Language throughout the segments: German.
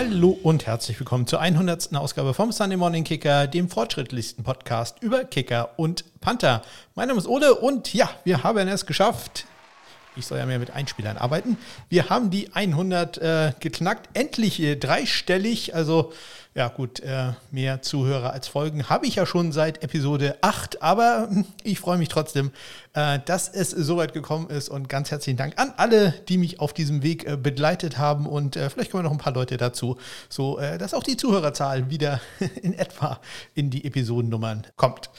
Hallo und herzlich willkommen zur 100. Ausgabe vom Sunday Morning Kicker, dem fortschrittlichsten Podcast über Kicker und Panther. Mein Name ist Ole und ja, wir haben es geschafft. Ich soll ja mehr mit Einspielern arbeiten. Wir haben die 100 äh, geknackt, endlich äh, dreistellig, also ja gut, äh, mehr Zuhörer als Folgen habe ich ja schon seit Episode 8, aber ich freue mich trotzdem, äh, dass es soweit gekommen ist und ganz herzlichen Dank an alle, die mich auf diesem Weg äh, begleitet haben und vielleicht kommen noch ein paar Leute dazu, so dass auch die Zuhörerzahl wieder in etwa in die Episodennummern kommt.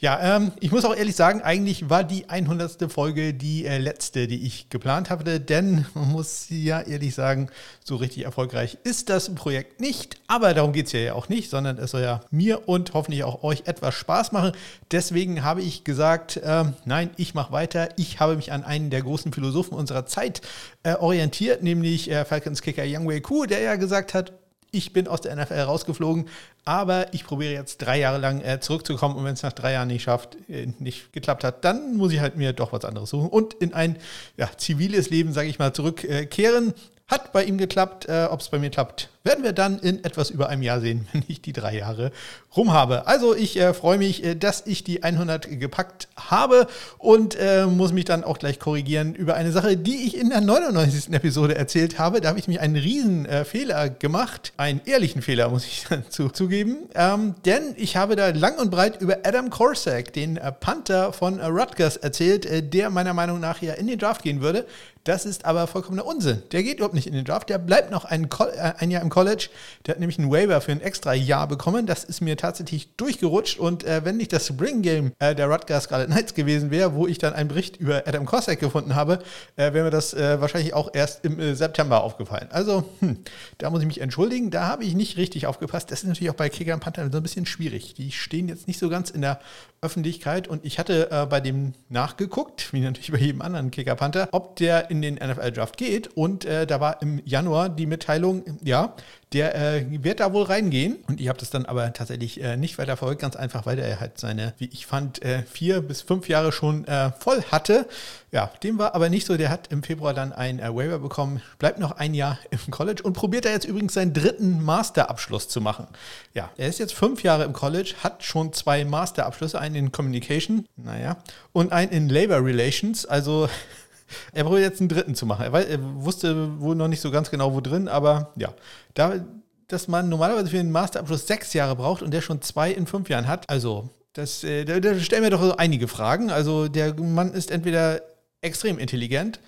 Ja, ähm, ich muss auch ehrlich sagen, eigentlich war die 100. Folge die letzte, die ich geplant hatte, denn man muss ja ehrlich sagen, so richtig erfolgreich ist das Projekt nicht, aber darum geht es ja auch nicht, sondern es soll ja mir und hoffentlich auch euch etwas Spaß machen. Deswegen habe ich gesagt, ähm, nein, ich mache weiter. Ich habe mich an einen der großen Philosophen unserer Zeit äh, orientiert, nämlich äh, Falcons Kicker Young Wei Ku, der ja gesagt hat, ich bin aus der NFL rausgeflogen, aber ich probiere jetzt drei Jahre lang äh, zurückzukommen und wenn es nach drei Jahren nicht schafft, äh, nicht geklappt hat, dann muss ich halt mir doch was anderes suchen und in ein ja, ziviles Leben, sage ich mal, zurückkehren. Hat bei ihm geklappt. Äh, Ob es bei mir klappt, werden wir dann in etwas über einem Jahr sehen, wenn ich die drei Jahre rum habe. Also ich äh, freue mich, äh, dass ich die 100 gepackt habe und äh, muss mich dann auch gleich korrigieren über eine Sache, die ich in der 99. Episode erzählt habe. Da habe ich nämlich einen riesen äh, Fehler gemacht. Einen ehrlichen Fehler, muss ich dazu zugeben. Ähm, denn ich habe da lang und breit über Adam Korsak, den äh, Panther von Rutgers, erzählt, der meiner Meinung nach ja in den Draft gehen würde. Das ist aber vollkommener Unsinn. Der geht überhaupt nicht in den Draft. Der bleibt noch ein, äh, ein, Jahr im College. Der hat nämlich einen Waiver für ein extra Jahr bekommen. Das ist mir tatsächlich durchgerutscht. Und äh, wenn nicht das Spring Game äh, der Rutgers Scarlet Knights gewesen wäre, wo ich dann einen Bericht über Adam Cossack gefunden habe, äh, wäre mir das äh, wahrscheinlich auch erst im äh, September aufgefallen. Also, hm, da muss ich mich entschuldigen. Da habe ich nicht richtig aufgepasst. Das ist natürlich auch bei Kicker und Panther so ein bisschen schwierig. Die stehen jetzt nicht so ganz in der Öffentlichkeit. Und ich hatte bei dem nachgeguckt, wie natürlich bei jedem anderen Kicker Panther, ob der in den NFL-Draft geht. Und äh, da war im Januar die Mitteilung, ja, der äh, wird da wohl reingehen. Und ich habe das dann aber tatsächlich äh, nicht weiter verfolgt, ganz einfach, weil er halt seine, wie ich fand, äh, vier bis fünf Jahre schon äh, voll hatte. Ja, dem war aber nicht so. Der hat im Februar dann ein äh, Waiver bekommen, bleibt noch ein Jahr im College und probiert da jetzt übrigens seinen dritten Masterabschluss zu machen. Ja, er ist jetzt fünf Jahre im College, hat schon zwei Masterabschlüsse, einen in Communication, naja, und einen in Labor Relations. Also er probiert jetzt einen dritten zu machen. Er, weiß, er, wusste wohl noch nicht so ganz genau, wo drin, aber ja, da, dass man normalerweise für den Masterabschluss sechs Jahre braucht und der schon zwei in fünf Jahren hat, also das, äh, da, da stellen wir doch so einige Fragen. Also der Mann ist entweder extrem intelligent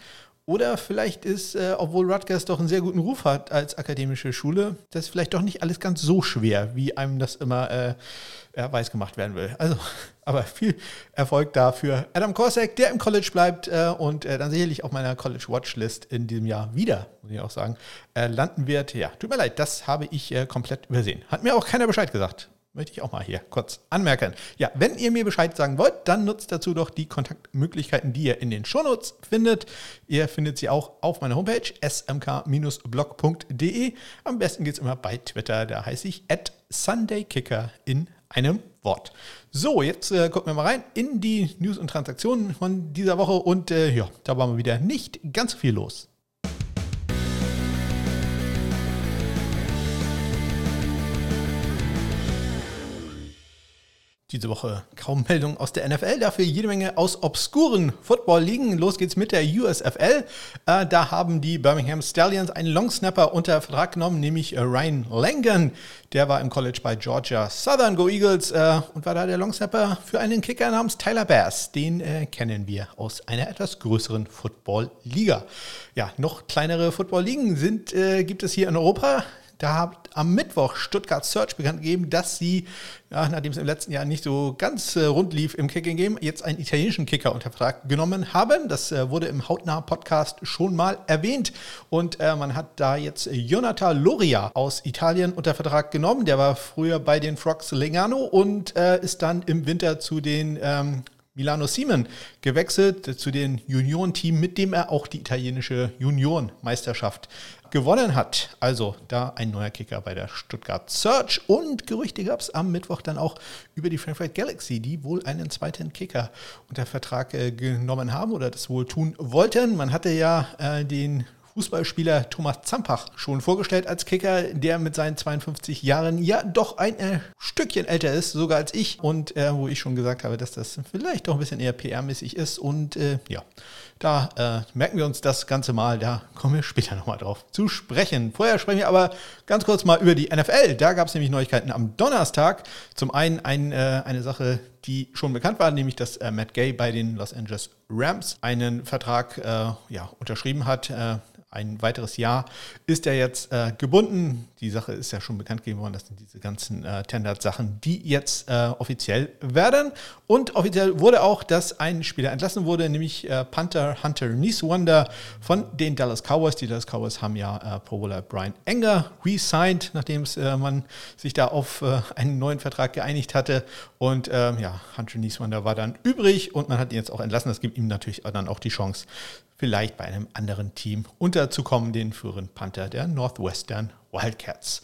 oder vielleicht ist, äh, obwohl Rutgers doch einen sehr guten Ruf hat als akademische Schule, das vielleicht doch nicht alles ganz so schwer, wie einem das immer äh, ja, weiß gemacht werden will. Also, aber viel Erfolg dafür. Adam Korsak, der im College bleibt äh, und äh, dann sicherlich auf meiner College Watchlist in diesem Jahr wieder, muss ich auch sagen, äh, landen wird. Ja, tut mir leid, das habe ich äh, komplett übersehen. Hat mir auch keiner Bescheid gesagt möchte ich auch mal hier kurz anmerken. Ja, wenn ihr mir Bescheid sagen wollt, dann nutzt dazu doch die Kontaktmöglichkeiten, die ihr in den Shownotes findet. Ihr findet sie auch auf meiner Homepage smk-blog.de. Am besten geht es immer bei Twitter, da heiße ich at SundayKicker in einem Wort. So, jetzt äh, gucken wir mal rein in die News und Transaktionen von dieser Woche und äh, ja, da war mal wieder nicht ganz so viel los. Diese Woche kaum Meldungen aus der NFL, dafür jede Menge aus obskuren Football-Ligen. Los geht's mit der USFL. Äh, da haben die Birmingham Stallions einen Longsnapper unter Vertrag genommen, nämlich Ryan Langan. Der war im College bei Georgia Southern Go Eagles äh, und war da der Longsnapper für einen Kicker namens Tyler Bass. Den äh, kennen wir aus einer etwas größeren Football-Liga. Ja, noch kleinere Football-Ligen sind, äh, gibt es hier in Europa. Da hat am Mittwoch Stuttgart Search bekannt gegeben, dass sie, ja, nachdem es im letzten Jahr nicht so ganz äh, rund lief im Kicking Game, jetzt einen italienischen Kicker unter Vertrag genommen haben. Das äh, wurde im Hautnah Podcast schon mal erwähnt. Und äh, man hat da jetzt Jonathan Loria aus Italien unter Vertrag genommen. Der war früher bei den Frogs Legano und äh, ist dann im Winter zu den ähm, Milano Siemen gewechselt zu den Junioren-Team, mit dem er auch die italienische Juniorenmeisterschaft gewonnen hat. Also da ein neuer Kicker bei der Stuttgart Search und Gerüchte gab es am Mittwoch dann auch über die Frankfurt Galaxy, die wohl einen zweiten Kicker unter Vertrag äh, genommen haben oder das wohl tun wollten. Man hatte ja äh, den Fußballspieler Thomas Zampach schon vorgestellt als Kicker, der mit seinen 52 Jahren ja doch ein äh, Stückchen älter ist, sogar als ich. Und äh, wo ich schon gesagt habe, dass das vielleicht doch ein bisschen eher PR-mäßig ist. Und äh, ja, da äh, merken wir uns das Ganze mal. Da kommen wir später nochmal drauf zu sprechen. Vorher sprechen wir aber ganz kurz mal über die NFL. Da gab es nämlich Neuigkeiten am Donnerstag. Zum einen ein, äh, eine Sache, die schon bekannt war, nämlich dass äh, Matt Gay bei den Los Angeles Rams einen Vertrag äh, ja, unterschrieben hat äh, ein weiteres Jahr ist er jetzt äh, gebunden. Die Sache ist ja schon bekannt gegeben worden. Das sind diese ganzen äh, Tendert-Sachen, die jetzt äh, offiziell werden. Und offiziell wurde auch, dass ein Spieler entlassen wurde, nämlich äh, Panther Hunter Nieswander von den Dallas Cowboys. Die Dallas Cowboys haben ja äh, Pro Bowler Brian Enger re-signed, nachdem äh, man sich da auf äh, einen neuen Vertrag geeinigt hatte. Und ähm, ja, Hunter Nieswander war dann übrig und man hat ihn jetzt auch entlassen. Das gibt ihm natürlich dann auch die Chance, vielleicht bei einem anderen Team unterzukommen, den früheren Panther der Northwestern Wildcats.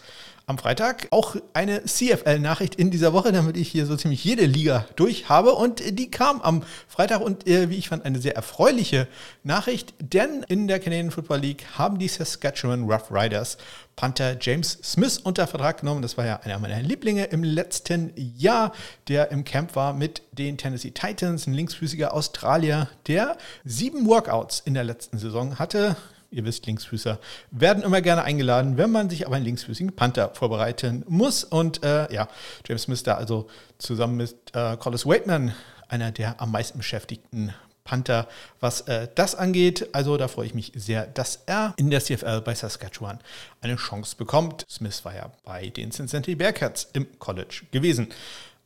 Am Freitag auch eine CFL-Nachricht in dieser Woche, damit ich hier so ziemlich jede Liga durch habe. Und die kam am Freitag und äh, wie ich fand, eine sehr erfreuliche Nachricht, denn in der Canadian Football League haben die Saskatchewan Rough Riders Panther James Smith unter Vertrag genommen. Das war ja einer meiner Lieblinge im letzten Jahr, der im Camp war mit den Tennessee Titans, ein linksfüßiger Australier, der sieben Workouts in der letzten Saison hatte ihr wisst, Linksfüßer werden immer gerne eingeladen, wenn man sich auf einen linksfüßigen Panther vorbereiten muss. Und äh, ja, James Smith da also zusammen mit äh, Collis Waitman einer der am meisten beschäftigten Panther, was äh, das angeht. Also da freue ich mich sehr, dass er in der CFL bei Saskatchewan eine Chance bekommt. Smith war ja bei den Cincinnati Bearcats im College gewesen.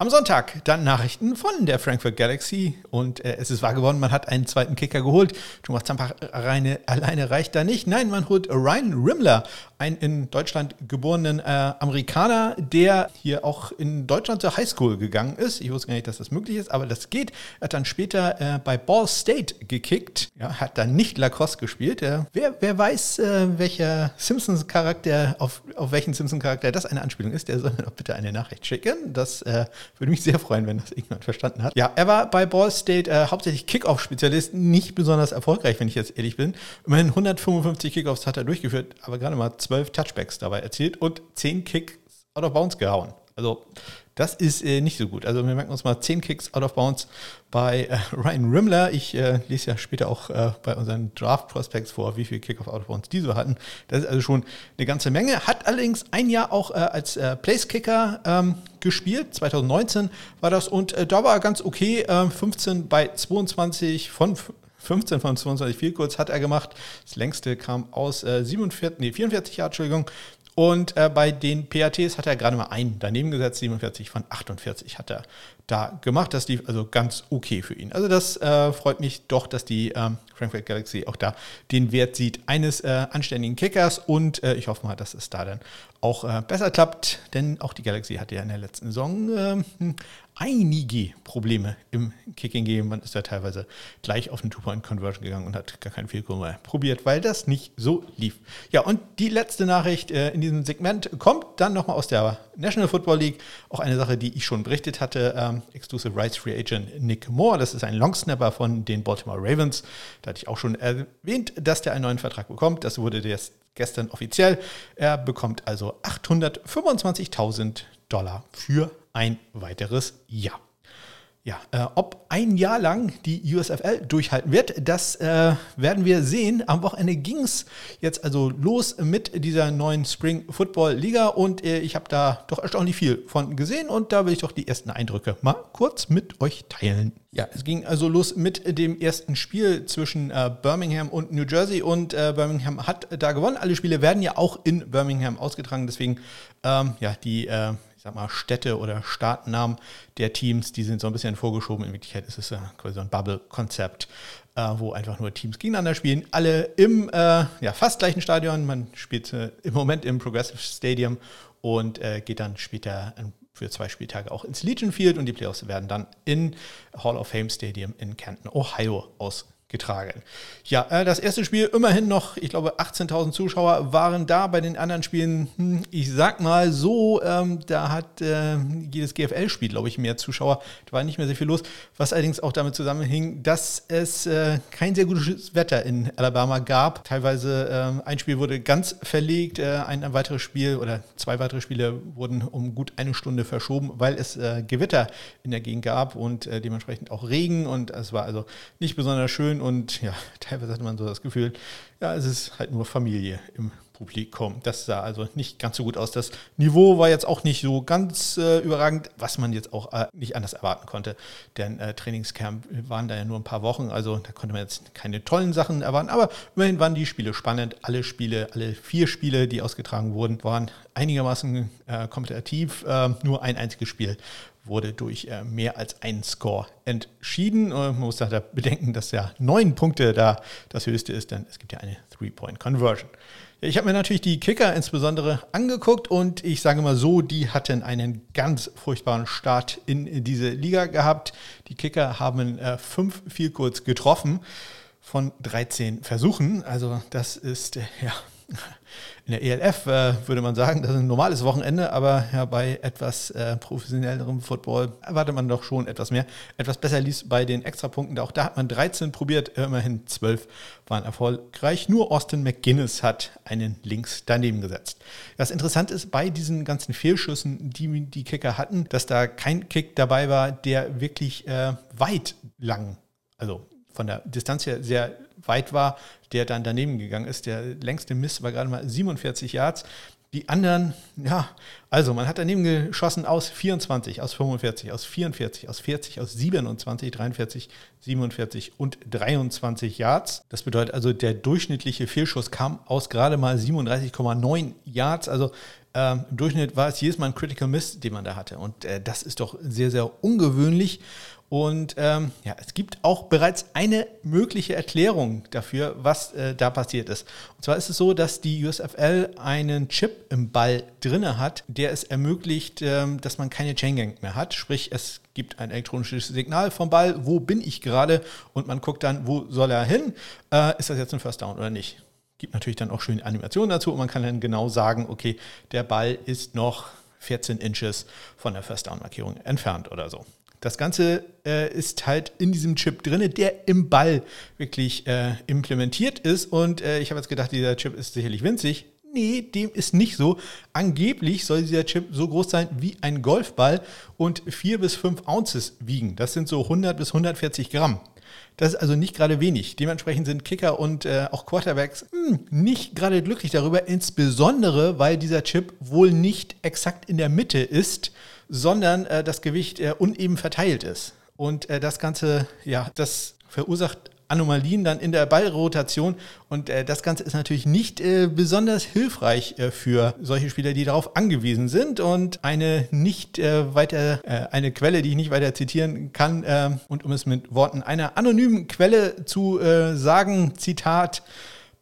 Am Sonntag dann Nachrichten von der Frankfurt Galaxy und äh, es ist wahr geworden, man hat einen zweiten Kicker geholt. Thomas Zampach alleine reicht da nicht. Nein, man holt Ryan Rimmler, einen in Deutschland geborenen äh, Amerikaner, der hier auch in Deutschland zur Highschool gegangen ist. Ich wusste gar nicht, dass das möglich ist, aber das geht. Er hat dann später äh, bei Ball State gekickt, ja, hat dann nicht Lacrosse gespielt. wer, wer weiß, äh, welcher Simpsons-Charakter, auf, auf welchen Simpsons-Charakter das eine Anspielung ist, der soll mir doch bitte eine Nachricht schicken. Das äh, würde mich sehr freuen, wenn das irgendjemand verstanden hat. Ja, er war bei Ball State äh, hauptsächlich Kickoff-Spezialist, nicht besonders erfolgreich, wenn ich jetzt ehrlich bin. Immerhin 155 Kickoffs hat er durchgeführt, aber gerade mal 12 Touchbacks dabei erzielt und 10 Kicks out of bounds gehauen. Also das ist äh, nicht so gut. Also wir merken uns mal 10 Kicks out of bounds bei äh, Ryan Rimmler. Ich äh, lese ja später auch äh, bei unseren Draft Prospects vor, wie viele Kick-off out of bounds die so hatten. Das ist also schon eine ganze Menge. Hat allerdings ein Jahr auch äh, als äh, Place-Kicker ähm, gespielt. 2019 war das und da war er ganz okay. 15 bei 22 von 15 von 22 Field Goals hat er gemacht. Das längste kam aus äh, 47, nee, 44 Jahren, Entschuldigung. Und äh, bei den PATs hat er gerade mal einen daneben gesetzt, 47 von 48 hat er da gemacht. Das lief also ganz okay für ihn. Also das äh, freut mich doch, dass die ähm, Frankfurt Galaxy auch da den Wert sieht eines äh, anständigen Kickers und äh, ich hoffe mal, dass es da dann auch äh, besser klappt, denn auch die Galaxy hatte ja in der letzten Saison ähm, einige Probleme im Kicking Game. Man ist da teilweise gleich auf eine Two-Point-Conversion gegangen und hat gar keinen Fehlkurs mehr probiert, weil das nicht so lief. Ja, und die letzte Nachricht äh, in diesem Segment kommt dann nochmal aus der National Football League. Auch eine Sache, die ich schon berichtet hatte. Ähm, Exclusive Rights Free Agent Nick Moore, das ist ein Longsnapper von den Baltimore Ravens. Da hatte ich auch schon erwähnt, dass der einen neuen Vertrag bekommt. Das wurde jetzt gestern offiziell. Er bekommt also 825.000 Dollar für ein weiteres Jahr. Ja, äh, ob ein Jahr lang die USFL durchhalten wird, das äh, werden wir sehen. Am Wochenende ging es jetzt also los mit dieser neuen Spring Football Liga und äh, ich habe da doch erstaunlich viel von gesehen und da will ich doch die ersten Eindrücke mal kurz mit euch teilen. Ja, es ging also los mit dem ersten Spiel zwischen äh, Birmingham und New Jersey und äh, Birmingham hat da gewonnen. Alle Spiele werden ja auch in Birmingham ausgetragen, deswegen ähm, ja die äh, ich sag mal, Städte oder Staatennamen der Teams, die sind so ein bisschen vorgeschoben. In Wirklichkeit ist es ja quasi so ein Bubble-Konzept, äh, wo einfach nur Teams gegeneinander spielen. Alle im äh, ja, fast gleichen Stadion. Man spielt äh, im Moment im Progressive Stadium und äh, geht dann später für zwei Spieltage auch ins Legion Field und die Playoffs werden dann in Hall of Fame Stadium in Canton, Ohio ausgetragen getragen. Ja, äh, das erste Spiel immerhin noch, ich glaube, 18.000 Zuschauer waren da. Bei den anderen Spielen, hm, ich sag mal so, ähm, da hat äh, jedes GFL-Spiel, glaube ich, mehr Zuschauer. Da war nicht mehr sehr viel los, was allerdings auch damit zusammenhing, dass es äh, kein sehr gutes Wetter in Alabama gab. Teilweise ähm, ein Spiel wurde ganz verlegt, äh, ein weiteres Spiel oder zwei weitere Spiele wurden um gut eine Stunde verschoben, weil es äh, Gewitter in der Gegend gab und äh, dementsprechend auch Regen und es war also nicht besonders schön und ja, teilweise hatte man so das Gefühl, ja, es ist halt nur Familie im Publikum. Das sah also nicht ganz so gut aus. Das Niveau war jetzt auch nicht so ganz äh, überragend, was man jetzt auch äh, nicht anders erwarten konnte. Denn äh, Trainingscamp waren da ja nur ein paar Wochen, also da konnte man jetzt keine tollen Sachen erwarten. Aber immerhin waren die Spiele spannend. Alle Spiele, alle vier Spiele, die ausgetragen wurden, waren einigermaßen äh, kompetitiv. Äh, nur ein einziges Spiel wurde durch äh, mehr als einen Score entschieden. Und man muss da bedenken, dass ja neun Punkte da das höchste ist, denn es gibt ja eine Three-Point-Conversion. Ich habe mir natürlich die Kicker insbesondere angeguckt und ich sage mal so, die hatten einen ganz furchtbaren Start in diese Liga gehabt. Die Kicker haben äh, fünf viel kurz getroffen von 13 Versuchen. Also das ist äh, ja in der ELF äh, würde man sagen, das ist ein normales Wochenende, aber ja, bei etwas äh, professionellerem Football erwartet man doch schon etwas mehr. Etwas besser lief bei den Extrapunkten. Auch da hat man 13 probiert, immerhin 12 waren erfolgreich. Nur Austin McGuinness hat einen links daneben gesetzt. Was interessant ist bei diesen ganzen Fehlschüssen, die die Kicker hatten, dass da kein Kick dabei war, der wirklich äh, weit lang, also von der Distanz her sehr weit war, der dann daneben gegangen ist. Der längste Miss war gerade mal 47 Yards. Die anderen, ja, also man hat daneben geschossen aus 24, aus 45, aus 44, aus 40, aus 27, 43, 47 und 23 Yards. Das bedeutet also, der durchschnittliche Fehlschuss kam aus gerade mal 37,9 Yards. Also ähm, Im Durchschnitt war es jedes Mal ein Critical Miss, den man da hatte. Und äh, das ist doch sehr, sehr ungewöhnlich. Und ähm, ja, es gibt auch bereits eine mögliche Erklärung dafür, was äh, da passiert ist. Und zwar ist es so, dass die USFL einen Chip im Ball drinne hat, der es ermöglicht, ähm, dass man keine Chain Gang mehr hat. Sprich, es gibt ein elektronisches Signal vom Ball, wo bin ich gerade? Und man guckt dann, wo soll er hin? Äh, ist das jetzt ein First Down oder nicht? Gibt natürlich dann auch schöne Animationen dazu und man kann dann genau sagen, okay, der Ball ist noch 14 Inches von der First Down Markierung entfernt oder so. Das Ganze äh, ist halt in diesem Chip drin, der im Ball wirklich äh, implementiert ist. Und äh, ich habe jetzt gedacht, dieser Chip ist sicherlich winzig. Nee, dem ist nicht so. Angeblich soll dieser Chip so groß sein wie ein Golfball und 4 bis 5 Ounces wiegen. Das sind so 100 bis 140 Gramm. Das ist also nicht gerade wenig. Dementsprechend sind Kicker und äh, auch Quarterbacks mh, hm, nicht gerade glücklich darüber, insbesondere weil dieser Chip wohl nicht exakt in der Mitte ist, sondern äh, das Gewicht äh, uneben verteilt ist. Und äh, das Ganze, ja, das verursacht Anomalien dann in der Ballrotation. Und äh, das Ganze ist natürlich nicht äh, besonders hilfreich äh, für solche Spieler, die darauf angewiesen sind. Und eine nicht äh, weiter, äh, eine Quelle, die ich nicht weiter zitieren kann, äh, und um es mit Worten einer anonymen Quelle zu sagen, Zitat,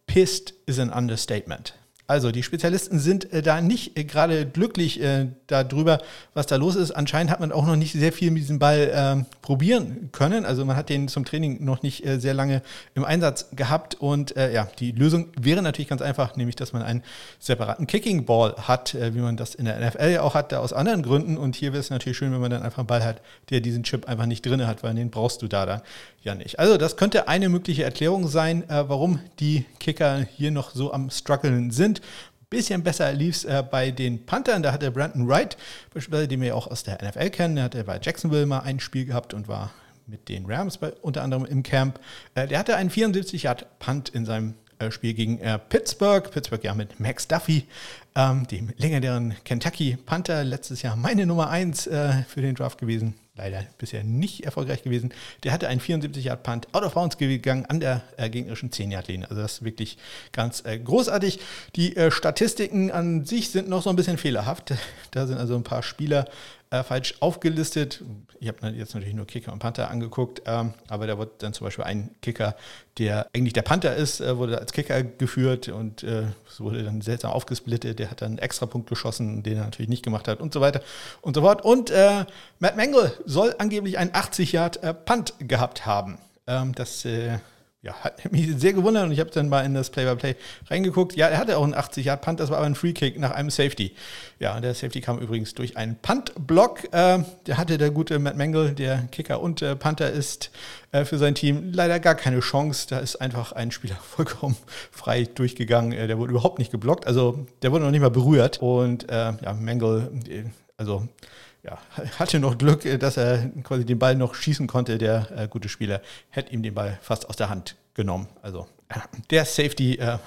pissed is an understatement. Also die Spezialisten sind äh, da nicht äh, gerade glücklich äh, darüber, was da los ist. Anscheinend hat man auch noch nicht sehr viel mit diesem Ball ähm, probieren können. Also man hat den zum Training noch nicht äh, sehr lange im Einsatz gehabt. Und äh, ja, die Lösung wäre natürlich ganz einfach, nämlich dass man einen separaten Kicking Ball hat, äh, wie man das in der NFL ja auch hat, da aus anderen Gründen. Und hier wäre es natürlich schön, wenn man dann einfach einen Ball hat, der diesen Chip einfach nicht drin hat, weil den brauchst du da dann ja nicht. Also das könnte eine mögliche Erklärung sein, warum die Kicker hier noch so am struggeln sind. Bisschen besser lief es äh, bei den Panthern. Da hatte Brandon Wright, beispielsweise, den wir auch aus der NFL kennen, der hatte bei Jacksonville mal ein Spiel gehabt und war mit den Rams bei, unter anderem im Camp. Äh, der hatte einen 74 Yard Punt in seinem äh, Spiel gegen äh, Pittsburgh. Pittsburgh ja mit Max Duffy, ähm, dem legendären Kentucky Panther, letztes Jahr meine Nummer 1 äh, für den Draft gewesen leider bisher nicht erfolgreich gewesen. Der hatte einen 74-Yard-Punt out of bounds gegangen an der äh, gegnerischen 10-Yard-Linie. Also das ist wirklich ganz äh, großartig. Die äh, Statistiken an sich sind noch so ein bisschen fehlerhaft. Da sind also ein paar Spieler äh, falsch aufgelistet. Ich habe jetzt natürlich nur Kicker und Panther angeguckt, ähm, aber da wurde dann zum Beispiel ein Kicker, der eigentlich der Panther ist, äh, wurde als Kicker geführt und äh, es wurde dann seltsam aufgesplittet. Der hat dann einen extra Punkt geschossen, den er natürlich nicht gemacht hat und so weiter und so fort. Und äh, Matt Mangle soll angeblich einen 80 Yard äh, Punt gehabt haben. Ähm, das ja, hat mich sehr gewundert und ich habe dann mal in das Play-by-Play -play reingeguckt. Ja, er hatte auch einen 80-Yard-Punt, das war aber ein Free-Kick nach einem Safety. Ja, der Safety kam übrigens durch einen Punt-Block. Äh, der hatte der gute Matt Mangle, der Kicker und äh, Panther ist äh, für sein Team leider gar keine Chance. Da ist einfach ein Spieler vollkommen frei durchgegangen. Äh, der wurde überhaupt nicht geblockt, also der wurde noch nicht mal berührt. Und äh, ja, Mangle, äh, also ja, hatte noch Glück, äh, dass er quasi den Ball noch schießen konnte. Der äh, gute Spieler hätte ihm den Ball fast aus der Hand genommen. Also äh, der Safety äh,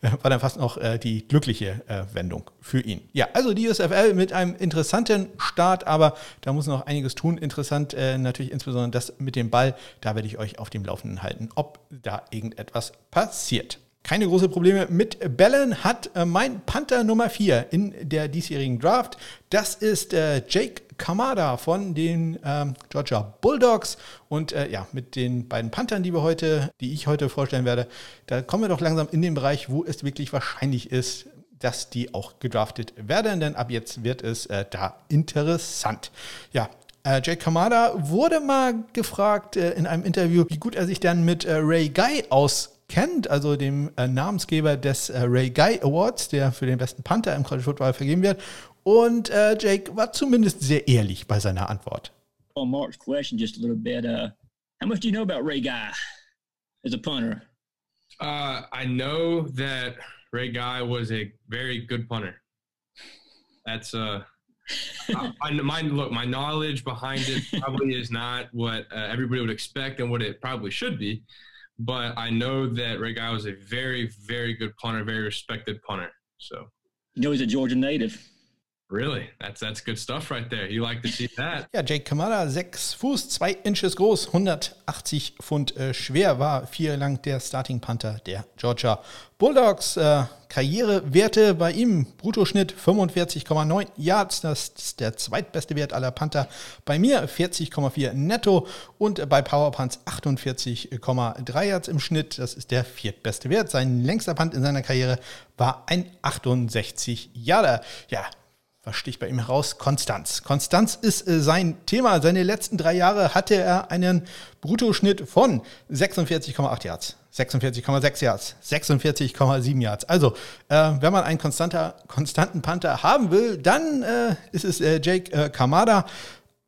war dann fast noch äh, die glückliche äh, Wendung für ihn. Ja, also die USFL mit einem interessanten Start, aber da muss noch einiges tun. Interessant natürlich insbesondere das mit dem Ball. Da werde ich euch auf dem Laufenden halten, ob da irgendetwas passiert. Keine großen Probleme mit Bällen hat äh, mein Panther Nummer 4 in der diesjährigen Draft. Das ist äh, Jake Kamada von den ähm, Georgia Bulldogs. Und äh, ja, mit den beiden Panthern, die wir heute, die ich heute vorstellen werde, da kommen wir doch langsam in den Bereich, wo es wirklich wahrscheinlich ist, dass die auch gedraftet werden, denn ab jetzt wird es äh, da interessant. Ja, äh, Jake Kamada wurde mal gefragt äh, in einem Interview, wie gut er sich dann mit äh, Ray Guy aus kennt, also dem äh, Namensgeber des äh, Ray Guy Awards, der für den besten Panther im College Football vergeben wird. Und äh, Jake war zumindest sehr ehrlich bei seiner Antwort. On Mark's question just a little bit, uh, how much do you know about Ray Guy as a punter? Uh, I know that Ray Guy was a very good punter. That's uh, I, my look. My knowledge behind it probably is not what uh, everybody would expect and what it probably should be. But I know that Ray Guy was a very, very good punter, very respected punter. So, you know, he's a Georgia native. Really? That's that's good stuff right there. You like to see that. Ja, Jake Kamada, 6 Fuß, 2 Inches groß, 180 Pfund äh, schwer, war vier lang der Starting Panther der Georgia Bulldogs. Äh, Karrierewerte bei ihm, Bruttoschnitt 45,9 Yards, das ist der zweitbeste Wert aller Panther. Bei mir 40,4 netto und bei Powerpunts 48,3 Yards im Schnitt, das ist der viertbeste Wert. Sein längster Punt in seiner Karriere war ein 68 Yarder. Ja, was sticht bei ihm heraus? Konstanz. Konstanz ist äh, sein Thema. Seine letzten drei Jahre hatte er einen Bruttoschnitt von 46,8 Yards, 46,6 Yards, 46,7 Yards. Also, äh, wenn man einen konstanter, konstanten Panther haben will, dann äh, ist es äh, Jake äh, Kamada.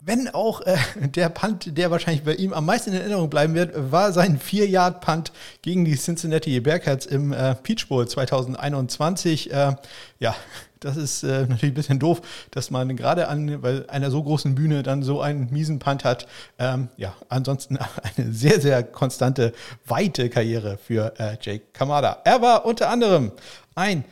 Wenn auch äh, der Punt, der wahrscheinlich bei ihm am meisten in Erinnerung bleiben wird, war sein 4-Yard-Punt gegen die Cincinnati Bearcats im äh, Peach Bowl 2021. Äh, ja, das ist äh, natürlich ein bisschen doof, dass man gerade an bei einer so großen Bühne dann so einen miesen Punt hat. Ähm, ja, ansonsten eine sehr, sehr konstante, weite Karriere für äh, Jake Kamada. Er war unter anderem ein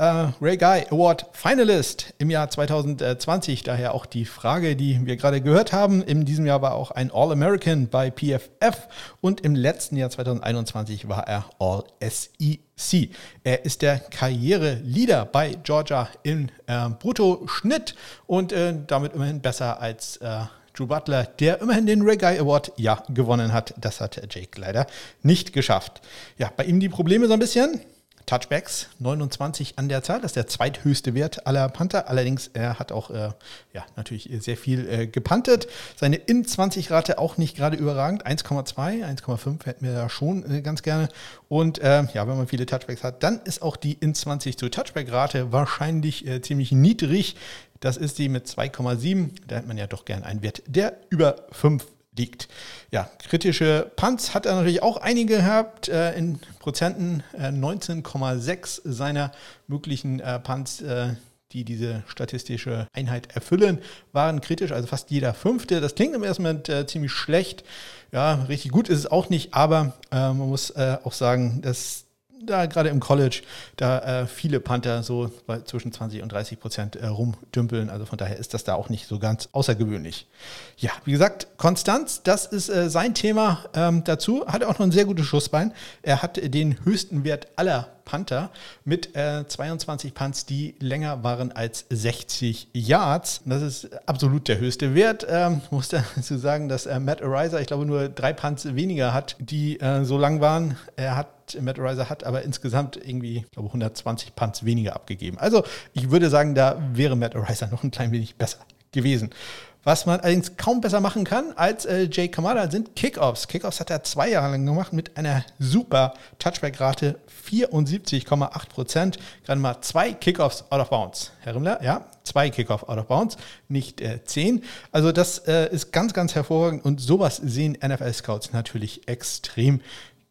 äh, Ray Guy Award Finalist im Jahr 2020. Daher auch die Frage, die wir gerade gehört haben. In diesem Jahr war auch ein All-American bei PFF und im letzten Jahr 2021 war er All-SEC. Er ist der Karriere-Leader bei Georgia im äh, Bruttoschnitt und äh, damit immerhin besser als äh, Drew Butler, der immerhin den Ray Guy Award ja gewonnen hat. Das hat Jake leider nicht geschafft. Ja, bei ihm die Probleme so ein bisschen. Touchbacks, 29 an der Zahl. Das ist der zweithöchste Wert aller Panther. Allerdings, er hat auch äh, ja, natürlich sehr viel äh, gepantet. Seine In-20-Rate auch nicht gerade überragend. 1,2, 1,5 hätten wir da schon äh, ganz gerne. Und äh, ja, wenn man viele Touchbacks hat, dann ist auch die In-20 zu Touchback-Rate wahrscheinlich äh, ziemlich niedrig. Das ist die mit 2,7. Da hätte man ja doch gern einen Wert, der über 5 liegt. Ja, kritische Punts hat er natürlich auch einige gehabt, äh, in Prozenten äh, 19,6 seiner möglichen äh, Punts, äh, die diese statistische Einheit erfüllen, waren kritisch, also fast jeder fünfte. Das klingt im ersten Moment äh, ziemlich schlecht. Ja, richtig gut ist es auch nicht, aber äh, man muss auch sagen, dass da gerade im College, da äh, viele Panther so bei zwischen 20 und 30 Prozent äh, rumdümpeln. Also von daher ist das da auch nicht so ganz außergewöhnlich. Ja, wie gesagt, Konstanz, das ist äh, sein Thema ähm, dazu. Hat auch noch ein sehr gutes Schussbein. Er hat den höchsten Wert aller Panther mit äh, 22 Punts, die länger waren als 60 Yards. Das ist absolut der höchste Wert. Ähm, muss dazu sagen, dass äh, Matt Ariza, ich glaube, nur drei Punts weniger hat, die äh, so lang waren. Er hat Matt Ariza hat aber insgesamt irgendwie, ich glaube, 120 Punts weniger abgegeben. Also ich würde sagen, da wäre Matt Ariza noch ein klein wenig besser gewesen. Was man allerdings kaum besser machen kann als äh, Jay Kamada sind Kickoffs. Kickoffs hat er zwei Jahre lang gemacht mit einer super Touchback-Rate 74,8 Prozent. Gerade mal zwei Kickoffs out of bounds. Herr Rimmler, ja, zwei Kickoffs out of bounds, nicht äh, zehn. Also das äh, ist ganz, ganz hervorragend und sowas sehen NFL-Scouts natürlich extrem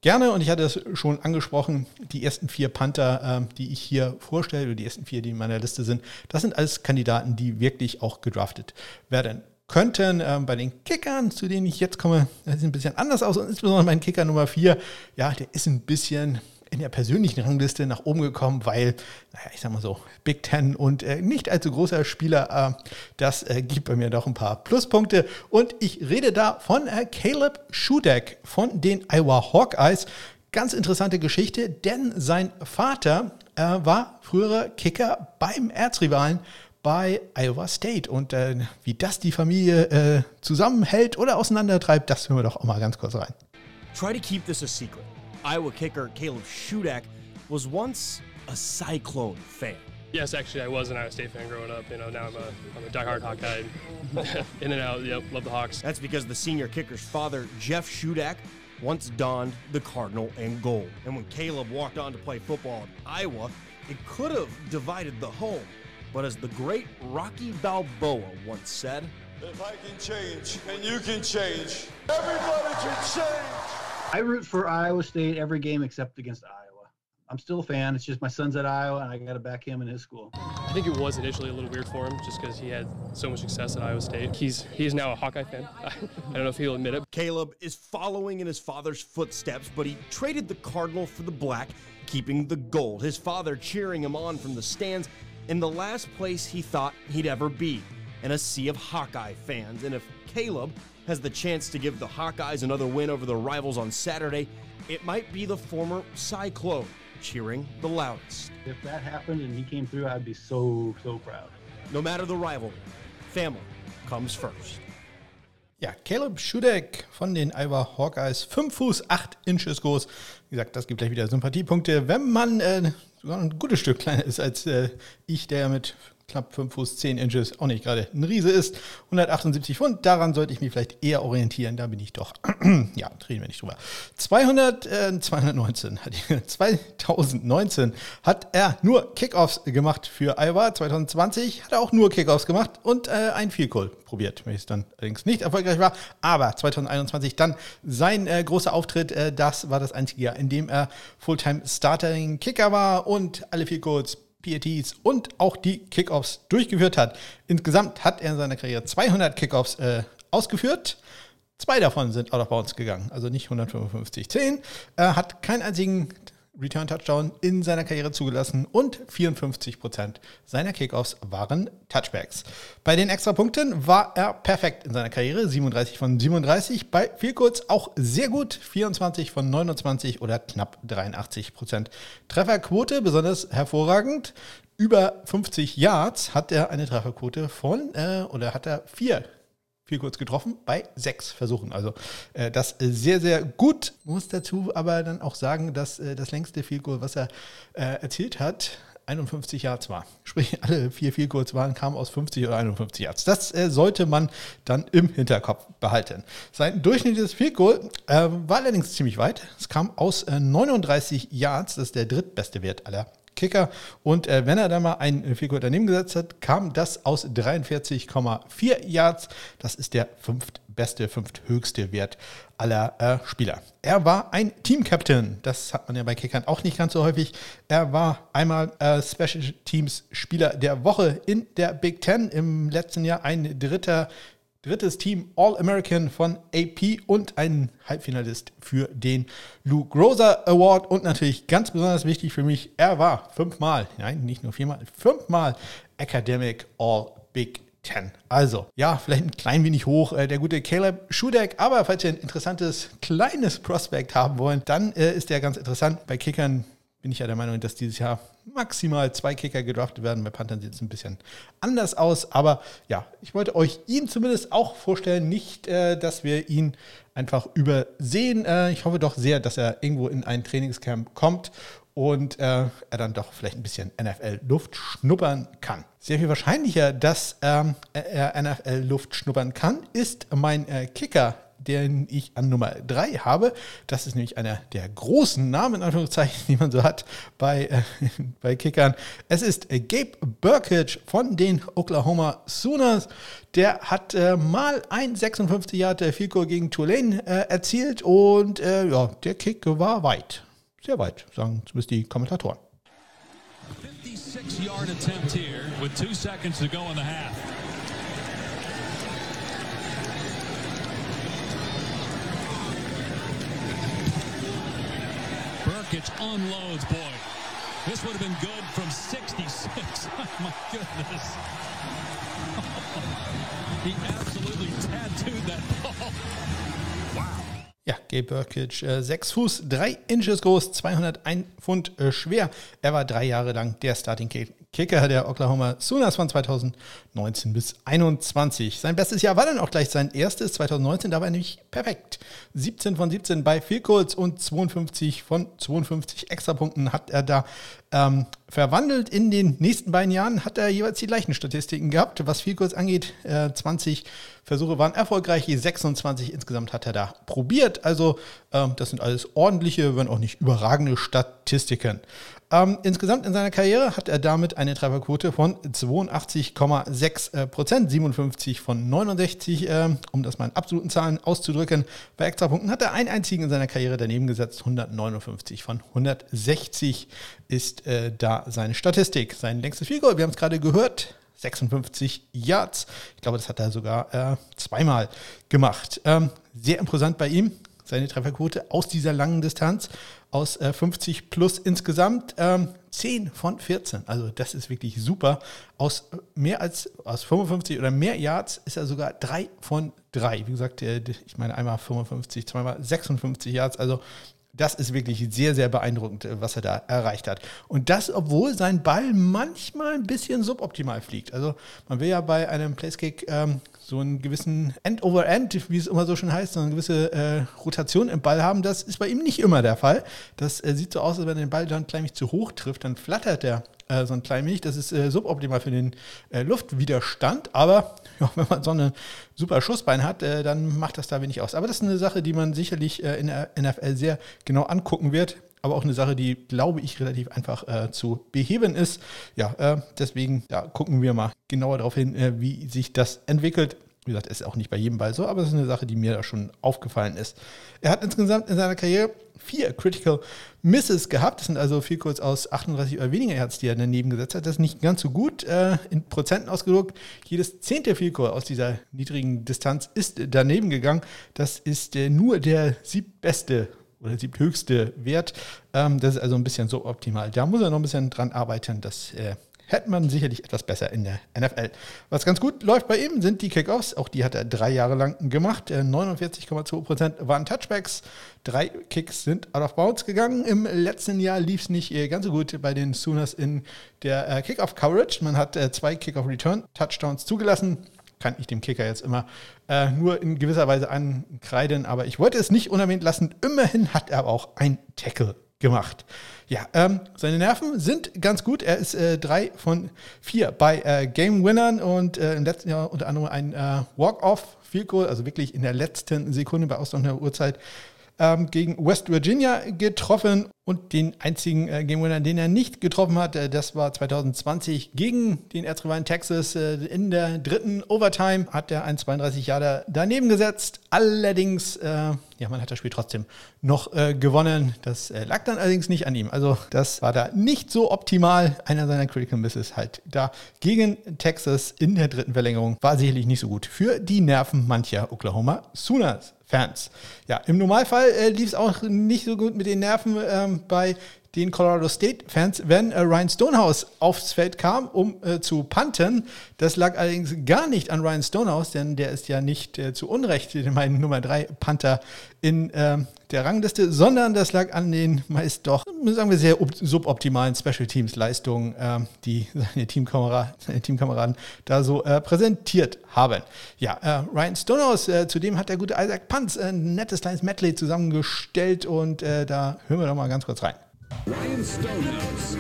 gerne. Und ich hatte es schon angesprochen, die ersten vier Panther, äh, die ich hier vorstelle, oder die ersten vier, die in meiner Liste sind, das sind alles Kandidaten, die wirklich auch gedraftet werden könnten. Ähm, bei den Kickern, zu denen ich jetzt komme, das sieht ein bisschen anders aus. Und insbesondere mein Kicker Nummer vier, ja, der ist ein bisschen in der persönlichen Rangliste nach oben gekommen, weil, naja, ich sag mal so, Big Ten und äh, nicht allzu großer Spieler, äh, das äh, gibt bei mir doch ein paar Pluspunkte. Und ich rede da von äh, Caleb Schudeck von den Iowa Hawkeyes. Ganz interessante Geschichte, denn sein Vater äh, war früherer Kicker beim Erzrivalen bei Iowa State. Und äh, wie das die Familie zusammenhält oder auseinandertreibt, das hören wir doch auch mal ganz kurz rein. Try to keep this a secret. Iowa kicker Caleb Shudak was once a Cyclone fan. Yes, actually, I was an Iowa State fan growing up. You know, now I'm a, I'm a diehard Hawkeye. In and out, yep, love the Hawks. That's because the senior kicker's father, Jeff Shudak, once donned the Cardinal and gold. And when Caleb walked on to play football at Iowa, it could have divided the home. But as the great Rocky Balboa once said, If I can change and you can change, everybody can change. I root for Iowa State every game except against Iowa. I'm still a fan. It's just my son's at Iowa, and I got to back him in his school. I think it was initially a little weird for him, just because he had so much success at Iowa State. He's he's now a Hawkeye fan. I don't know if he'll admit it. Caleb is following in his father's footsteps, but he traded the Cardinal for the black, keeping the gold. His father cheering him on from the stands in the last place he thought he'd ever be, in a sea of Hawkeye fans. And if Caleb has the chance to give the Hawkeyes another win over the rivals on Saturday, it might be the former Cyclone cheering the loudest. If that happened and he came through, I'd be so, so proud. No matter the rival, family comes first. Ja, Caleb Schudeck von den Iowa Hawkeyes, 5 Fuß 8 Inches groß. Wie gesagt, das gibt gleich wieder Sympathiepunkte, wenn man äh, sogar ein gutes Stück kleiner ist als äh, ich, der mit knapp 5 Fuß 10 Inches auch nicht gerade ein Riese ist. 178 Pfund, daran sollte ich mich vielleicht eher orientieren. Da bin ich doch, ja, reden wir nicht drüber. 200, äh, 219, 2019 hat er nur Kickoffs gemacht für Iowa. 2020 hat er auch nur Kickoffs gemacht und äh, ein Field Goal probiert, welches dann allerdings nicht erfolgreich war. Aber 2021 dann sein äh, großer Auftritt, äh, das war das einzige Jahr, in dem er Fulltime Starting Kicker war und alle Field Goals PATs und auch die Kickoffs durchgeführt hat. Insgesamt hat er in seiner Karriere 200 Kickoffs äh, ausgeführt. Zwei davon sind out of bounds gegangen, also nicht 155, 10. Er hat keinen einzigen Return Touchdown in seiner Karriere zugelassen und 54 Prozent seiner Kickoffs waren Touchbacks. Bei den Extrapunkten war er perfekt in seiner Karriere, 37 von 37. Bei viel kurz auch sehr gut, 24 von 29 oder knapp 83%. Prozent. Trefferquote besonders hervorragend. Über 50 Yards hat er eine Trefferquote von, äh, oder hat er vier viel kurz getroffen bei sechs Versuchen. Also äh, das sehr, sehr gut. Muss dazu aber dann auch sagen, dass äh, das längste Field Goal, was er äh, erzielt hat, 51 Yards war. Sprich, alle vier Field Goals waren, kamen aus 50 oder 51 Yards. Das äh, sollte man dann im Hinterkopf behalten. Sein durchschnittliches Field Goal äh, war allerdings ziemlich weit. Es kam aus 39 äh, Yards. Das ist der drittbeste Wert aller Kicker. Und äh, wenn er da mal ein Figur daneben gesetzt hat, kam das aus 43,4 Yards. Das ist der fünftbeste, fünfthöchste Wert aller äh, Spieler. Er war ein Team-Captain. Das hat man ja bei Kickern auch nicht ganz so häufig. Er war einmal äh, Special Teams Spieler der Woche in der Big Ten im letzten Jahr, ein dritter drittes Team All-American von AP und ein Halbfinalist für den Lou Groza Award. Und natürlich ganz besonders wichtig für mich, er war fünfmal, nein, nicht nur viermal, fünfmal Academic All Big Ten. Also, ja, vielleicht ein klein wenig hoch, äh, der gute Caleb Schudeck, aber falls ihr ein interessantes kleines Prospect haben wollt, dann äh, ist der ganz interessant. Bei Kickern bin ich ja der Meinung, dass dieses Jahr maximal zwei Kicker gedraftet werden. Bei Panthern sieht es ein bisschen anders aus. Aber ja, ich wollte euch ihn zumindest auch vorstellen. Nicht, äh, dass wir ihn einfach übersehen. Äh, ich hoffe doch sehr, dass er irgendwo in ein Trainingscamp kommt und äh, er dann doch vielleicht ein bisschen NFL-Luft schnuppern kann. Sehr viel wahrscheinlicher, dass ähm, er NFL-Luft schnuppern kann, ist mein äh, Kicker den ich an Nummer 3 habe. Das ist nämlich einer der großen Namen, in Anführungszeichen, die man so hat bei, äh, bei Kickern. Es ist äh, Gabe Burkage von den Oklahoma Sooners. Der hat äh, mal ein 56 Jahre Field Goal gegen Tulane äh, erzielt und äh, ja, der Kick war weit. Sehr weit, sagen zumindest die Kommentatoren. 56 yard attempt here with two seconds to go in the half. Burkett unloads, boy. This would have been good from 66. Oh, my goodness. he absolutely tattooed that ball. Ja, Gabe äh, 6 Fuß, 3 Inches groß, 201 Pfund äh, schwer. Er war drei Jahre lang der Starting Kicker der Oklahoma Sooners von 2019 bis 2021. Sein bestes Jahr war dann auch gleich sein erstes, 2019, da war er nämlich perfekt. 17 von 17 bei Field Goals und 52 von 52 Extrapunkten hat er da ähm, verwandelt. In den nächsten beiden Jahren hat er jeweils die gleichen Statistiken gehabt, was Field Goals angeht. Äh, 20 Versuche waren erfolgreich, 26 insgesamt hat er da probiert. Also ähm, das sind alles ordentliche, wenn auch nicht überragende Statistiken. Ähm, insgesamt in seiner Karriere hat er damit eine Trefferquote von 82,6 äh, Prozent, 57 von 69, äh, um das mal in absoluten Zahlen auszudrücken. Bei Extrapunkten hat er einen einzigen in seiner Karriere daneben gesetzt, 159 von 160 ist äh, da seine Statistik. Sein längstes Figur, wir haben es gerade gehört, 56 Yards. Ich glaube, das hat er sogar äh, zweimal gemacht. Ähm, sehr imposant bei ihm, seine Trefferquote aus dieser langen Distanz aus äh, 50 plus insgesamt. Ähm, 10 von 14. Also das ist wirklich super. Aus äh, mehr als aus 55 oder mehr Yards ist er sogar 3 von 3. Wie gesagt, äh, ich meine einmal 55, zweimal 56 Yards. Also das ist wirklich sehr, sehr beeindruckend, äh, was er da erreicht hat. Und das, obwohl sein Ball manchmal ein bisschen suboptimal fliegt. Also man will ja bei einem Placekick ähm, so einen gewissen End-over-End, wie es immer so schön heißt, so eine gewisse äh, Rotation im Ball haben. Das ist bei ihm nicht immer der Fall. Das äh, sieht so aus, als wenn er den Ball dann klein wenig zu hoch trifft, dann flattert der äh, so ein klein wenig. Das ist äh, suboptimal für den äh, Luftwiderstand. Aber ja, wenn man so ein super Schussbein hat, äh, dann macht das da wenig aus. Aber das ist eine Sache, die man sicherlich in der NFL sehr genau angucken wird aber auch eine Sache, die, glaube ich, relativ einfach äh, zu beheben ist. Ja, äh, deswegen ja, gucken wir mal genauer darauf hin, äh, wie sich das entwickelt. Wie gesagt, ist auch nicht bei jedem Ball so, aber es ist eine Sache, die mir da schon aufgefallen ist. Er hat insgesamt in seiner Karriere vier Critical Misses gehabt. Das sind also viel kurz aus 38 oder weniger Hertz, die er daneben gesetzt hat. Das ist nicht ganz so gut äh, in Prozenten ausgedruckt. Jedes zehnte Vielkur aus dieser niedrigen Distanz ist daneben gegangen. Das ist äh, nur der siebbeste oder siebthöchste Wert. Ähm, das ist also ein bisschen so optimal. Da muss er noch ein bisschen dran arbeiten. Das äh, hätte man sicherlich etwas besser in der NFL. Was ganz gut läuft bei ihm, sind die Kickoffs. Auch die hat er drei Jahre lang gemacht. 49,2% waren Touchbacks. Drei Kicks sind out of bounds gegangen. Im letzten Jahr lief es nicht äh, ganz so gut bei den Sooners in der äh, Kickoff-Coverage. Man hat äh, zwei Kickoff-Return-Touchdowns zugelassen kann ich dem Kicker jetzt immer äh, nur in gewisser Weise ankreiden, aber ich wollte es nicht unerwähnt lassen. Immerhin hat er auch ein Tackle gemacht. Ja, ähm, seine Nerven sind ganz gut. Er ist äh, drei von vier bei äh, Game Winnern und äh, im letzten Jahr unter anderem ein äh, Walk-Off Field Goal, also wirklich in der letzten Sekunde bei ausdauernder Uhrzeit ähm, gegen West Virginia getroffen und den einzigen äh, Game Winner, den er nicht getroffen hat, äh, das war 2020 gegen den Erzrivalen Texas. Äh, in der dritten Overtime hat er ein 32 Jahre daneben gesetzt. Allerdings, äh, ja, man hat das Spiel trotzdem noch äh, gewonnen. Das äh, lag dann allerdings nicht an ihm. Also das war da nicht so optimal. Einer seiner Critical Misses halt da gegen Texas in der dritten Verlängerung war sicherlich nicht so gut für die Nerven mancher Oklahoma Sooners. Fans. Ja, im Normalfall äh, lief es auch nicht so gut mit den Nerven ähm, bei den Colorado State-Fans, wenn äh, Ryan Stonehouse aufs Feld kam, um äh, zu punten. Das lag allerdings gar nicht an Ryan Stonehouse, denn der ist ja nicht äh, zu Unrecht mein Nummer 3 Panther in ähm, der Rangliste, sondern das lag an den meist doch, sagen wir, sehr suboptimalen Special Teams Leistungen, ähm, die seine, Teamkamera, seine Teamkameraden da so äh, präsentiert haben. Ja, äh, Ryan Stonehouse, äh, zudem hat der gute Isaac Panz ein nettes kleines Medley zusammengestellt und da hören wir doch mal ganz kurz rein. Ryan Stonehouse,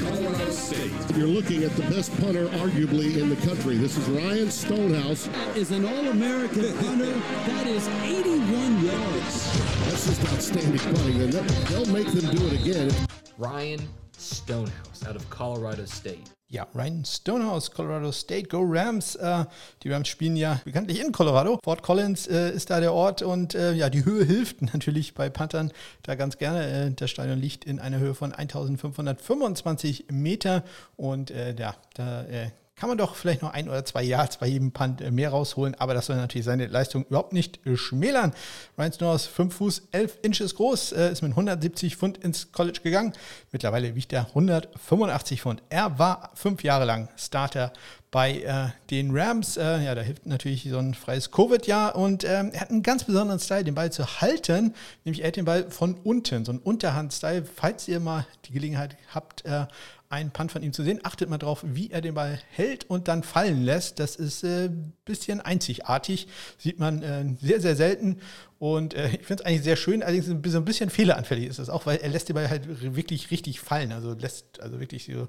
Colorado State. You're looking at the best punter, arguably, in the country. This is Ryan Stonehouse. That is an All American punter. That is 81 yards. That's just outstanding punting. And they'll, they'll make them do it again. Ryan Stonehouse out of Colorado State. Ja, Ryan Stonehouse, Colorado State, Go Rams. Äh, die Rams spielen ja bekanntlich in Colorado. Fort Collins äh, ist da der Ort und äh, ja, die Höhe hilft natürlich bei Panthern da ganz gerne. Äh, das Stadion liegt in einer Höhe von 1525 Meter und äh, ja, da äh, kann man doch vielleicht noch ein oder zwei Yards bei jedem Punt äh, mehr rausholen, aber das soll natürlich seine Leistung überhaupt nicht äh, schmälern. Ryan Snows, 5 Fuß, 11 Inches groß, äh, ist mit 170 Pfund ins College gegangen. Mittlerweile wiegt er 185 Pfund. Er war fünf Jahre lang Starter bei äh, den Rams. Äh, ja, da hilft natürlich so ein freies Covid-Jahr und ähm, er hat einen ganz besonderen Style, den Ball zu halten, nämlich er hat den Ball von unten, so ein Unterhand-Style. Falls ihr mal die Gelegenheit habt, äh, einen Punt von ihm zu sehen. Achtet mal drauf, wie er den Ball hält und dann fallen lässt. Das ist ein äh, bisschen einzigartig. Sieht man äh, sehr, sehr selten. Und äh, ich finde es eigentlich sehr schön. Allerdings so ein bisschen fehleranfällig ist das auch, weil er lässt den Ball halt wirklich richtig fallen. Also lässt, also wirklich so,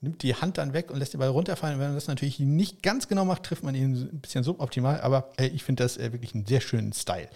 nimmt die Hand dann weg und lässt den Ball runterfallen. Und wenn man das natürlich nicht ganz genau macht, trifft man ihn ein bisschen suboptimal. Aber ich finde das äh, wirklich einen sehr schönen Style.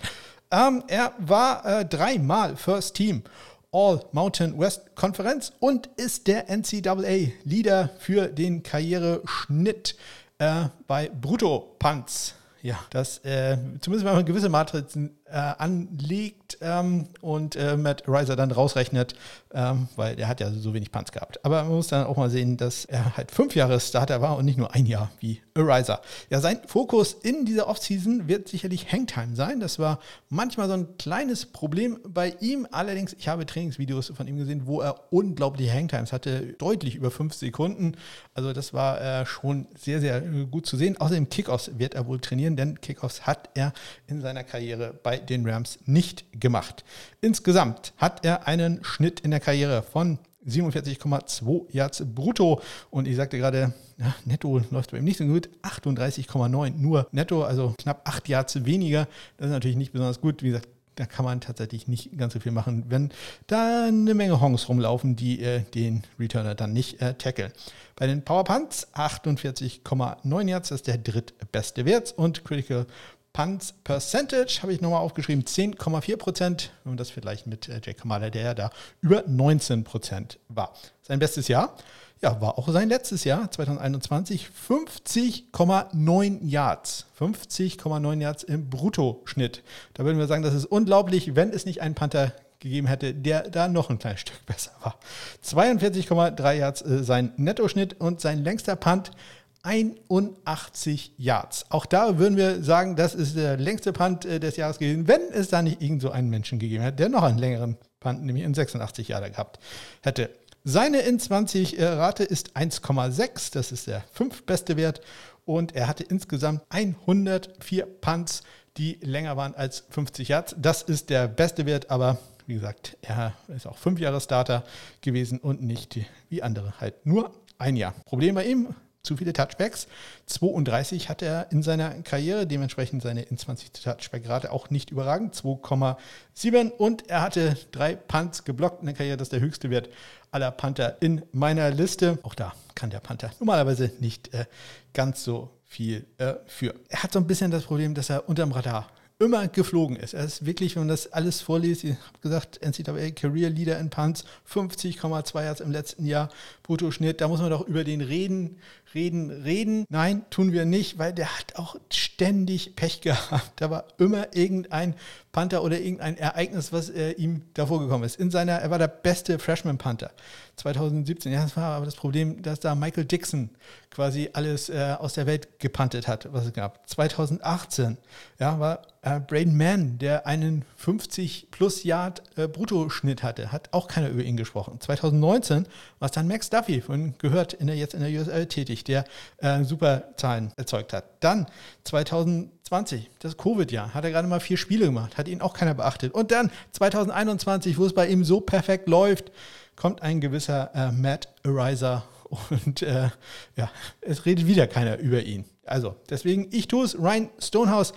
Ähm, er war äh, dreimal First Team. All Mountain West Konferenz und ist der NCAA-Leader für den Karriereschnitt äh, bei Brutto-Punts. Ja, das, äh, zumindest wenn man gewisse Matrizen äh, anlegt ähm, und äh, Matt Riser dann rausrechnet, ähm, weil er hat ja so wenig Punts gehabt. Aber man muss dann auch mal sehen, dass er halt fünf Jahre Starter war und nicht nur ein Jahr wie Riser. Ja, sein Fokus in dieser Offseason wird sicherlich Hangtime sein. Das war manchmal so ein kleines Problem bei ihm. Allerdings, ich habe Trainingsvideos von ihm gesehen, wo er unglaubliche Hangtimes hatte, deutlich über fünf Sekunden. Also das war äh, schon sehr, sehr gut zu sehen. Außerdem Kickoffs wird er wohl trainieren, denn Kickoffs hat er in seiner Karriere bei den Rams nicht gemacht. Insgesamt hat er einen Schnitt in der Karriere von 47,2 Yards brutto. Und ich sagte gerade, ja, netto läuft bei ihm nicht so gut. 38,9 nur netto, also knapp 8 Yards weniger. Das ist natürlich nicht besonders gut. Wie gesagt, da kann man tatsächlich nicht ganz so viel machen, wenn da eine Menge Hongs rumlaufen, die äh, den Returner dann nicht äh, tackeln. Bei den Power Punts 48,9 Yards, das ist der drittbeste Wert und Critical Punts Percentage habe ich nochmal aufgeschrieben, 10,4 Prozent. Man das vielleicht mit äh, Jake Kamala, der ja da über 19 Prozent war. Sein bestes Jahr, ja, war auch sein letztes Jahr, 2021, 50,9 Yards. 50,9 Yards im Bruttoschnitt. Da würden wir sagen, das ist unglaublich, wenn es nicht einen Panther gegeben hätte, der da noch ein kleines Stück besser war. 42,3 Yards äh, sein Nettoschnitt und sein längster Punt 81 Yards. Auch da würden wir sagen, das ist der längste Punt äh, des Jahres gewesen, wenn es da nicht irgend so einen Menschen gegeben hätte, der noch einen längeren Punt, nämlich in 86 Jahre gehabt hätte. Seine in 20 äh, Rate ist 1,6, das ist der fünftbeste Wert und er hatte insgesamt 104 Punts, die länger waren als 50 Yards. Das ist der beste Wert, aber wie gesagt, er ist auch fünf Jahre Starter gewesen und nicht wie andere halt nur ein Jahr. Problem bei ihm, zu viele Touchbacks. 32 hat er in seiner Karriere, dementsprechend seine in 20 Touchback-Rate auch nicht überragend, 2,7 und er hatte drei Punts geblockt in der Karriere, das ist der höchste Wert aller Panther in meiner Liste. Auch da kann der Panther normalerweise nicht äh, ganz so viel äh, für. Er hat so ein bisschen das Problem, dass er unterm Radar immer geflogen ist. Er ist wirklich, wenn man das alles vorliest, ich habe gesagt, NCAA Career Leader in Punts, 50,2 Yards im letzten Jahr, Bruttoschnitt, da muss man doch über den reden, reden, reden. Nein, tun wir nicht, weil der hat auch ständig Pech gehabt. Da war immer irgendein Panther oder irgendein Ereignis, was äh, ihm davor gekommen ist. In seiner, er war der beste Freshman Panther 2017. Ja, das war aber das Problem, dass da Michael Dixon quasi alles äh, aus der Welt gepantet hat, was es gab. 2018 ja, war äh, Braden Mann, der einen 50 plus Yard äh, Bruttoschnitt hatte, hat auch keiner über ihn gesprochen. 2019 war es dann Max Duffy, von gehört in der, jetzt in der USL tätig, der äh, super Zahlen erzeugt hat. Dann 2020, das Covid-Jahr, hat er gerade mal vier Spiele gemacht, hat ihn auch keiner beachtet. Und dann 2021, wo es bei ihm so perfekt läuft, kommt ein gewisser äh, Matt Ariser und äh, ja, es redet wieder keiner über ihn. Also deswegen, ich tue es. Ryan Stonehouse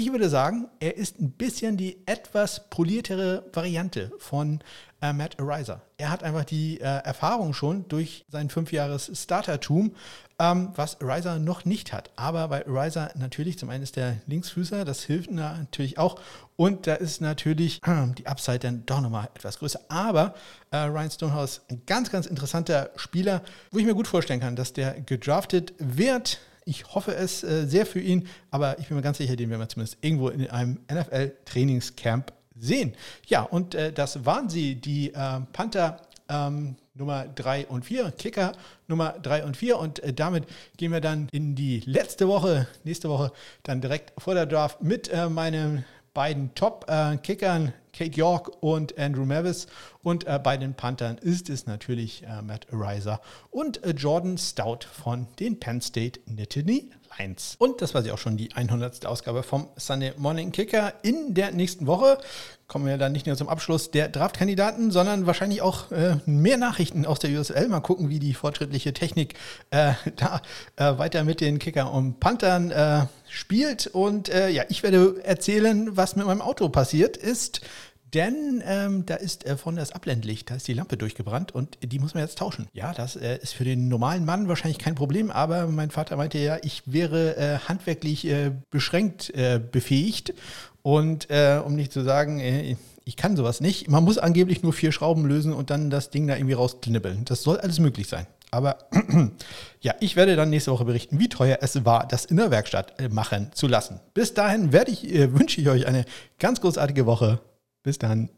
Ich würde sagen, er ist ein bisschen die etwas poliertere Variante von äh, Matt Ariser. Er hat einfach die äh, Erfahrung schon durch sein fünf Jahres Startertum, ähm, was Ariser noch nicht hat. Aber bei Ariser natürlich, zum einen ist der Linksfüßer, das hilft natürlich auch. Und da ist natürlich äh, die Upside dann doch nochmal etwas größer. Aber äh, Ryan Stonehouse, ein ganz, ganz interessanter Spieler, wo ich mir gut vorstellen kann, dass der gedraftet wird. Ich hoffe es äh, sehr für ihn, aber ich bin mir ganz sicher, den werden wir zumindest irgendwo in einem NFL-Trainingscamp sehen. Ja, und äh, das waren sie, die äh, Panther ähm, Nummer 3 und 4, Kicker Nummer 3 und 4. Und äh, damit gehen wir dann in die letzte Woche, nächste Woche, dann direkt vor der Draft mit äh, meinen beiden Top-Kickern, Kate York und Andrew Mavis. Und äh, bei den Panthern ist es natürlich äh, Matt Ariser und Jordan Stout von den Penn State Nittany 1. Und das war sie auch schon, die 100. Ausgabe vom Sunday Morning Kicker. In der nächsten Woche kommen wir dann nicht nur zum Abschluss der Draftkandidaten, sondern wahrscheinlich auch äh, mehr Nachrichten aus der USL. Mal gucken, wie die fortschrittliche Technik äh, da äh, weiter mit den Kicker und Panthern äh, spielt. Und äh, ja, ich werde erzählen, was mit meinem Auto passiert ist. Denn ähm, da ist äh, von das Abblendlicht, da ist die Lampe durchgebrannt und die muss man jetzt tauschen. Ja, das äh, ist für den normalen Mann wahrscheinlich kein Problem, aber mein Vater meinte ja, ich wäre äh, handwerklich äh, beschränkt äh, befähigt. Und äh, um nicht zu sagen, ich kann sowas nicht, man muss angeblich nur vier Schrauben lösen und dann das Ding da irgendwie rausknibbeln. Das soll alles möglich sein. Aber ja, ich werde dann nächste Woche berichten, wie teuer es war, das in der Werkstatt machen zu lassen. Bis dahin ich, wünsche ich euch eine ganz großartige Woche. Bis dann.